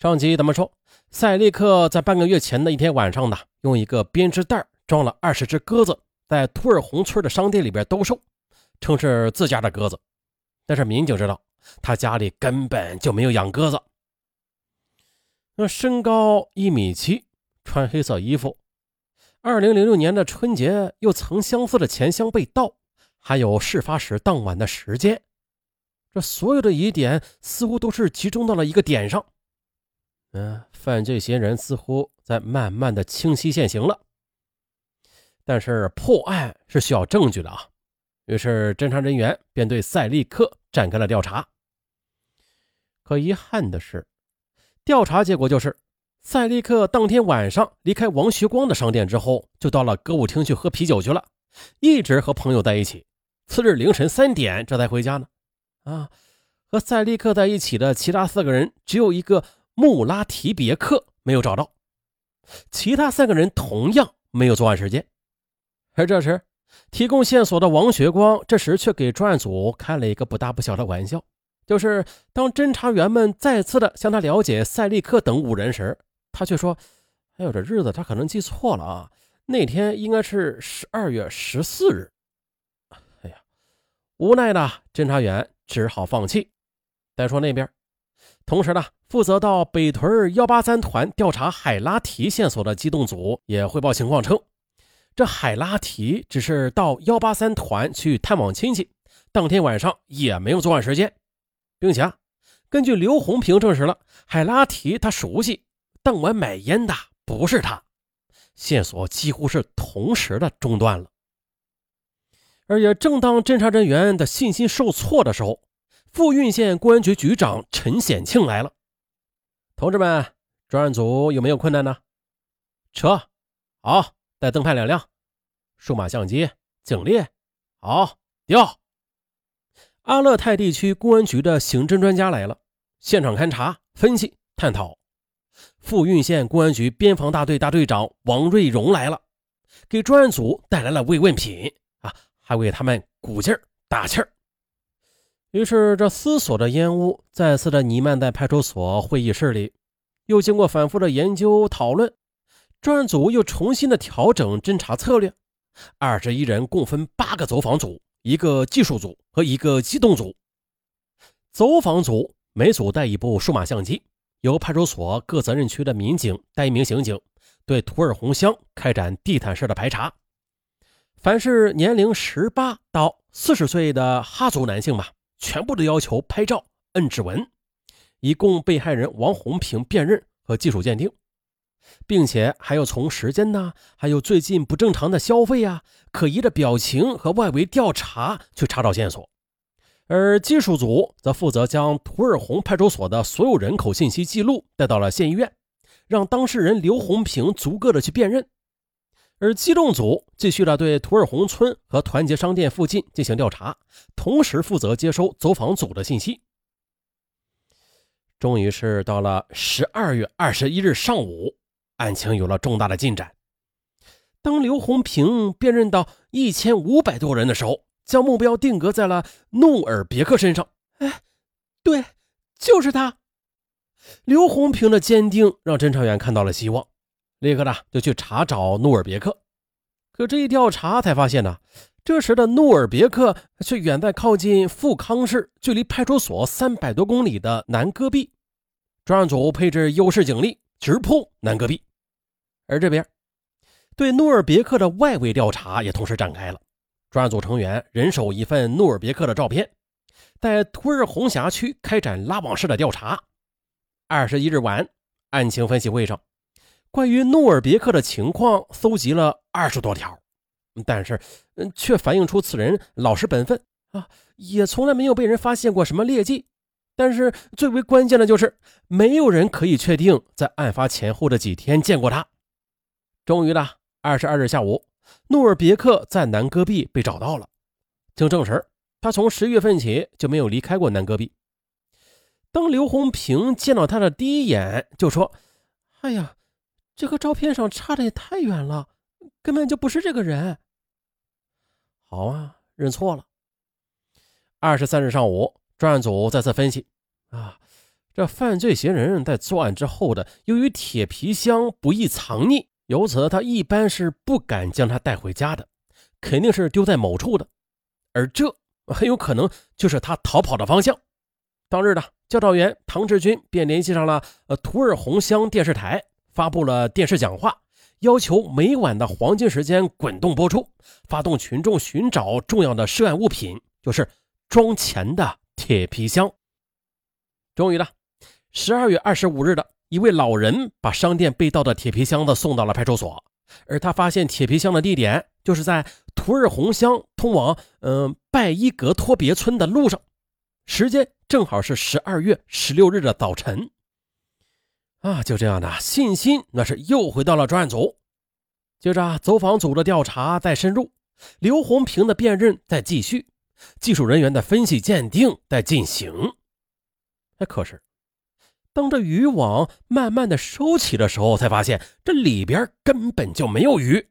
上集咱们说，赛利克在半个月前的一天晚上呢，用一个编织袋装了二十只鸽子，在图尔洪村的商店里边兜售，称是自家的鸽子。但是民警知道，他家里根本就没有养鸽子。那身高一米七，穿黑色衣服，二零零六年的春节又曾相似的钱箱被盗，还有事发时当晚的时间，这所有的疑点似乎都是集中到了一个点上。嗯，犯罪嫌疑人似乎在慢慢的清晰现形了，但是破案是需要证据的啊。于是侦查人员便对赛利克展开了调查。可遗憾的是，调查结果就是赛利克当天晚上离开王学光的商店之后，就到了歌舞厅去喝啤酒去了，一直和朋友在一起。次日凌晨三点这才回家呢。啊，和赛利克在一起的其他四个人只有一个。穆拉提别克没有找到，其他三个人同样没有作案时间。而这时，提供线索的王学光这时却给专案组开了一个不大不小的玩笑，就是当侦查员们再次的向他了解赛利克等五人时，他却说：“哎呦，这日子他可能记错了啊，那天应该是十二月十四日。”哎呀，无奈的侦查员只好放弃。再说那边。同时呢，负责到北屯幺八三团调查海拉提线索的机动组也汇报情况称，这海拉提只是到幺八三团去探望亲戚，当天晚上也没有作案时间，并且啊，根据刘红平证实了，海拉提他熟悉当晚买烟的不是他，线索几乎是同时的中断了。而且，正当侦查人员的信心受挫的时候。富蕴县公安局局长陈显庆来了，同志们，专案组有没有困难呢？车，好，带灯牌两辆，数码相机、警力，好，调。阿勒泰地区公安局的刑侦专家来了，现场勘查、分析、探讨。富蕴县公安局边防大队大队长王瑞荣来了，给专案组带来了慰问品啊，还为他们鼓劲儿、打气儿。于是，这思索的烟雾再次的弥漫在派出所会议室里。又经过反复的研究讨论，专案组又重新的调整侦查策略。二十一人共分八个走访组、一个技术组和一个机动组。走访组每组带一部数码相机，由派出所各责任区的民警带一名刑警，对图尔洪乡开展地毯式的排查。凡是年龄十八到四十岁的哈族男性嘛。全部都要求拍照、摁指纹，以供被害人王红平辨认和技术鉴定，并且还要从时间呢，还有最近不正常的消费呀、可疑的表情和外围调查去查找线索。而技术组则负责将图尔洪派出所的所有人口信息记录带到了县医院，让当事人刘红平逐个的去辨认。而机动组继续了对图尔洪村和团结商店附近进行调查，同时负责接收走访组的信息。终于是到了十二月二十一日上午，案情有了重大的进展。当刘红平辨认到一千五百多人的时候，将目标定格在了努尔别克身上。哎，对，就是他。刘红平的坚定让侦查员看到了希望。立刻呢，就去查找努尔别克，可这一调查才发现呢，这时的努尔别克却远在靠近富康市，距离派出所三百多公里的南戈壁。专案组配置优势警力，直扑南戈壁。而这边对努尔别克的外围调查也同时展开了。专案组成员人手一份努尔别克的照片，在图尔洪辖区开展拉网式的调查。二十一日晚，案情分析会上。关于努尔别克的情况，搜集了二十多条，但是，嗯，却反映出此人老实本分啊，也从来没有被人发现过什么劣迹。但是，最为关键的就是，没有人可以确定在案发前后的几天见过他。终于呢，二十二日下午，努尔别克在南戈壁被找到了。经证实，他从十月份起就没有离开过南戈壁。当刘红平见到他的第一眼，就说：“哎呀。”这个照片上差的也太远了，根本就不是这个人。好啊，认错了。二十三日上午，专案组再次分析，啊，这犯罪嫌疑人在作案之后的，由于铁皮箱不易藏匿，由此他一般是不敢将它带回家的，肯定是丢在某处的。而这很有可能就是他逃跑的方向。当日的教导员唐志军便联系上了呃图尔洪乡电视台，发布了电视讲话，要求每晚的黄金时间滚动播出，发动群众寻找重要的涉案物品，就是装钱的铁皮箱。终于了。十二月二十五日的一位老人把商店被盗的铁皮箱子送到了派出所，而他发现铁皮箱的地点就是在图尔洪乡通往嗯拜伊格托别村的路上，时间正好是十二月十六日的早晨。啊，就这样的信心那是又回到了专案组。接着走访组的调查在深入，刘红平的辨认在继续，技术人员的分析鉴定在进行。哎，可是。当这渔网慢慢的收起的时候，才发现这里边根本就没有鱼，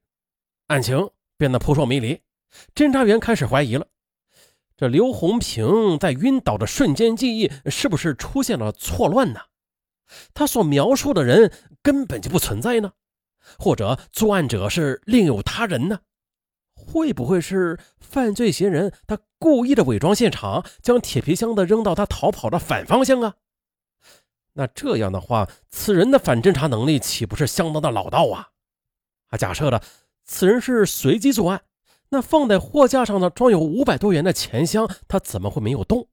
案情变得扑朔迷离。侦查员开始怀疑了：这刘红平在晕倒的瞬间记忆是不是出现了错乱呢？他所描述的人根本就不存在呢？或者作案者是另有他人呢？会不会是犯罪嫌疑人他故意的伪装现场，将铁皮箱子扔到他逃跑的反方向啊？那这样的话，此人的反侦查能力岂不是相当的老道啊？啊，假设的此人是随机作案，那放在货架上的装有五百多元的钱箱，他怎么会没有动？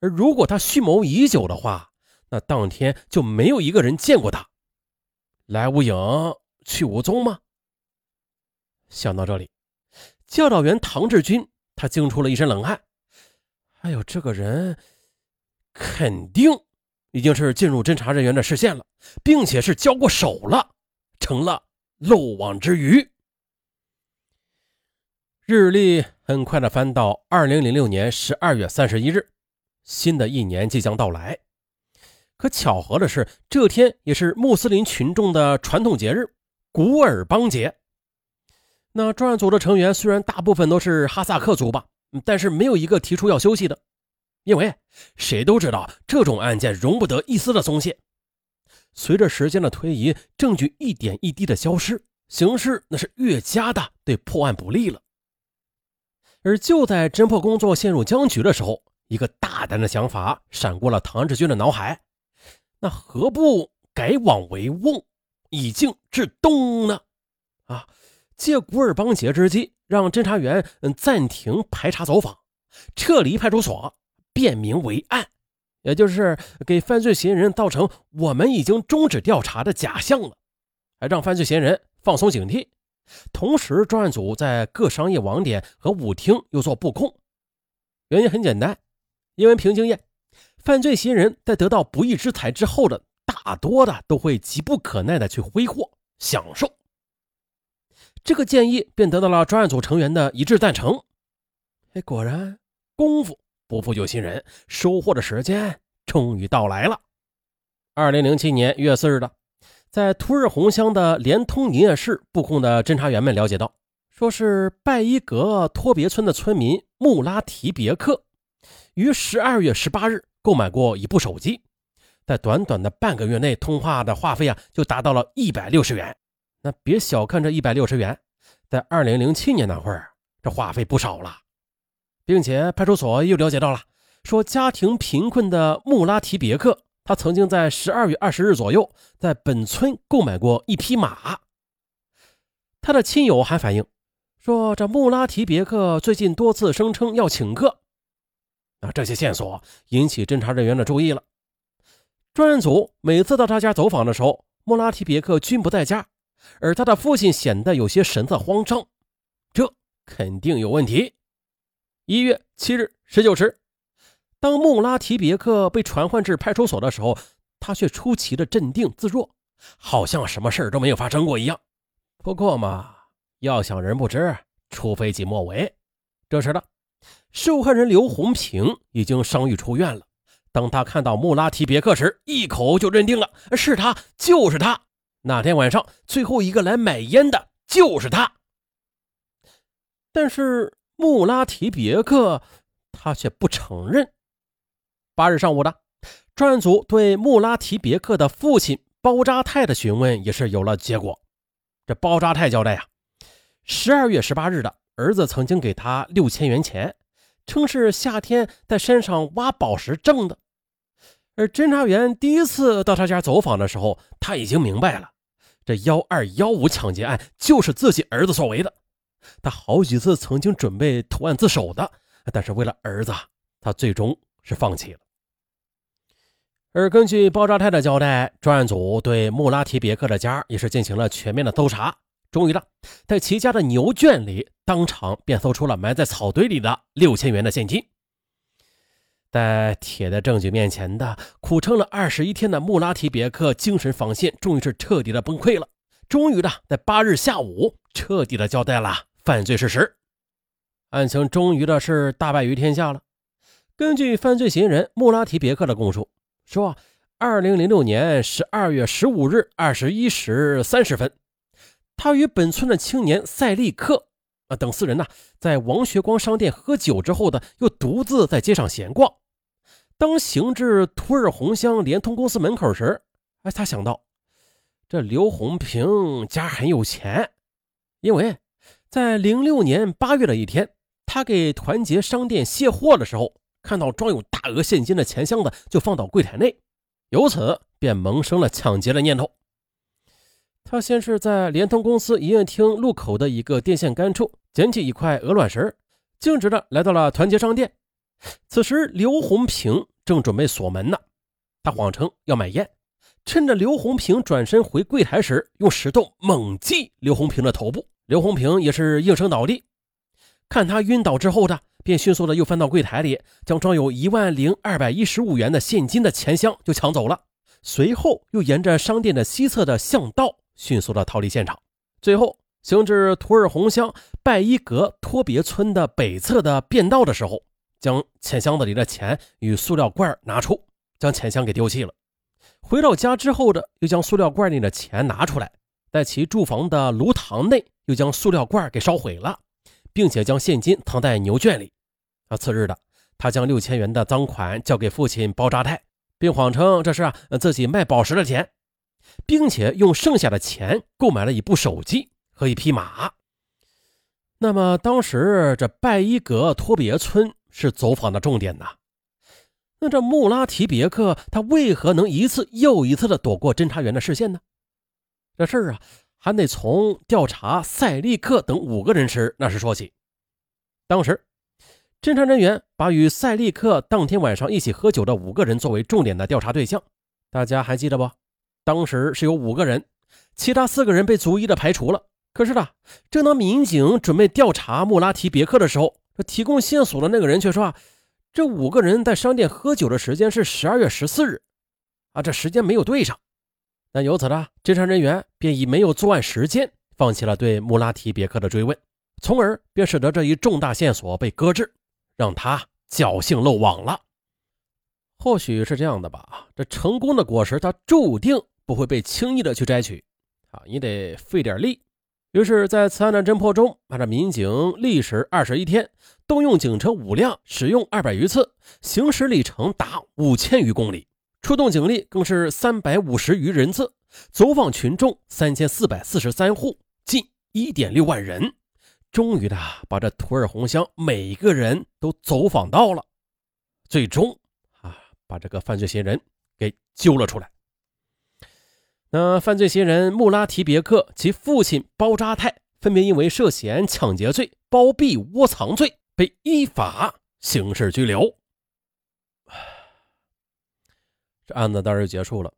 而如果他蓄谋已久的话，那当天就没有一个人见过他，来无影去无踪吗？想到这里，教导员唐志军他惊出了一身冷汗。哎呦，这个人肯定。已经是进入侦查人员的视线了，并且是交过手了，成了漏网之鱼。日历很快的翻到二零零六年十二月三十一日，新的一年即将到来。可巧合的是，这天也是穆斯林群众的传统节日——古尔邦节。那专案组的成员虽然大部分都是哈萨克族吧，但是没有一个提出要休息的。因为谁都知道，这种案件容不得一丝的松懈。随着时间的推移，证据一点一滴的消失，形势那是越加的对破案不利了。而就在侦破工作陷入僵局的时候，一个大胆的想法闪过了唐志军的脑海：那何不改往为瓮，以静制动呢？啊，借古尔邦节之机，让侦查员嗯暂停排查走访，撤离派出所。变名为案，也就是给犯罪嫌疑人造成我们已经终止调查的假象了，还让犯罪嫌疑人放松警惕。同时，专案组在各商业网点和舞厅又做布控。原因很简单，因为凭经验，犯罪嫌疑人在得到不义之财之后的，大多的都会急不可耐的去挥霍享受。这个建议便得到了专案组成员的一致赞成。哎，果然功夫。不负有心人，收获的时间终于到来了。二零零七年月四日的，在图尔洪乡的联通营业室布控的侦查员们了解到，说是拜伊格托别村的村民穆拉提别克于十二月十八日购买过一部手机，在短短的半个月内，通话的话费啊就达到了一百六十元。那别小看这一百六十元，在二零零七年那会儿，这话费不少了。并且派出所又了解到了，说家庭贫困的穆拉提别克，他曾经在十二月二十日左右在本村购买过一匹马。他的亲友还反映说，这穆拉提别克最近多次声称要请客。啊，这些线索引起侦查人员的注意了。专案组每次到他家走访的时候，穆拉提别克均不在家，而他的父亲显得有些神色慌张，这肯定有问题。一月七日十九时，当穆拉提别克被传唤至派出所的时候，他却出奇的镇定自若，好像什么事都没有发生过一样。不过嘛，要想人不知，除非己莫为。这时的受害人刘红平已经伤愈出院了。当他看到穆拉提别克时，一口就认定了是他，就是他。那天晚上最后一个来买烟的就是他。但是。穆拉提别克，他却不承认。八日上午的专案组对穆拉提别克的父亲包扎泰的询问也是有了结果。这包扎泰交代呀，十二月十八日的儿子曾经给他六千元钱，称是夏天在山上挖宝石挣的。而侦查员第一次到他家走访的时候，他已经明白了，这幺二幺五抢劫案就是自己儿子所为的。他好几次曾经准备投案自首的，但是为了儿子，他最终是放弃了。而根据包扎泰的交代，专案组对穆拉提别克的家也是进行了全面的搜查。终于了，在齐家的牛圈里，当场便搜出了埋在草堆里的六千元的现金。在铁的证据面前的苦撑了二十一天的穆拉提别克精神防线终于是彻底的崩溃了。终于的，在八日下午彻底的交代了犯罪事实，案情终于的是大败于天下了。根据犯罪嫌疑人穆拉提别克的供述说，二零零六年十二月十五日二十一时三十分，他与本村的青年赛利克啊等四人呢，在王学光商店喝酒之后的，又独自在街上闲逛。当行至图尔洪乡联通公司门口时，哎，他想到这刘红平家很有钱，因为在零六年八月的一天，他给团结商店卸货的时候，看到装有大额现金的钱箱子就放到柜台内，由此便萌生了抢劫的念头。他先是在联通公司营业厅路口的一个电线杆处捡起一块鹅卵石，径直的来到了团结商店。此时，刘红平。正准备锁门呢，他谎称要买烟，趁着刘红平转身回柜台时，用石头猛击刘红平的头部。刘红平也是应声倒地。看他晕倒之后的，便迅速的又翻到柜台里，将装有一万零二百一十五元的现金的钱箱就抢走了。随后又沿着商店的西侧的巷道迅速的逃离现场。最后行至图尔洪乡拜伊格托别村的北侧的便道的时候。将钱箱子里的钱与塑料罐拿出，将钱箱给丢弃了。回到家之后的，又将塑料罐里的钱拿出来，在其住房的炉膛内又将塑料罐给烧毁了，并且将现金藏在牛圈里。啊，次日的，他将六千元的赃款交给父亲包扎泰，并谎称这是啊自己卖宝石的钱，并且用剩下的钱购买了一部手机和一匹马。那么当时这拜伊格托别村。是走访的重点呐。那这穆拉提别克他为何能一次又一次的躲过侦查员的视线呢？这事儿啊，还得从调查赛利克等五个人时那时说起。当时，侦查人员把与赛利克当天晚上一起喝酒的五个人作为重点的调查对象。大家还记得不？当时是有五个人，其他四个人被逐一的排除了。可是呢，正当民警准备调查穆拉提别克的时候，这提供线索的那个人却说啊，这五个人在商店喝酒的时间是十二月十四日，啊，这时间没有对上。那由此呢，侦查人员便以没有作案时间，放弃了对穆拉提别克的追问，从而便使得这一重大线索被搁置，让他侥幸漏网了。或许是这样的吧，这成功的果实它注定不会被轻易的去摘取，啊，你得费点力。于是，在此案的侦破中，按照民警历时二十一天，动用警车五辆，使用二百余次，行驶里程达五千余公里，出动警力更是三百五十余人次，走访群众三千四百四十三户，近一点六万人，终于的把这图尔洪乡每一个人都走访到了，最终啊，把这个犯罪嫌疑人给揪了出来。那犯罪嫌疑人穆拉提别克其父亲包扎泰分别因为涉嫌抢劫罪、包庇窝藏罪被依法刑事拘留。这案子到这就结束了。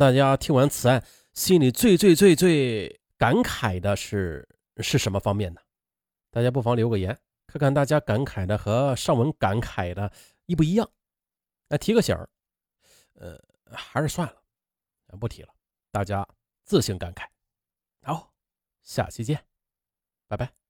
大家听完此案，心里最最最最感慨的是是什么方面呢？大家不妨留个言，看看大家感慨的和上文感慨的一不一样。那提个醒儿，呃，还是算了，不提了。大家自行感慨，好，下期见，拜拜。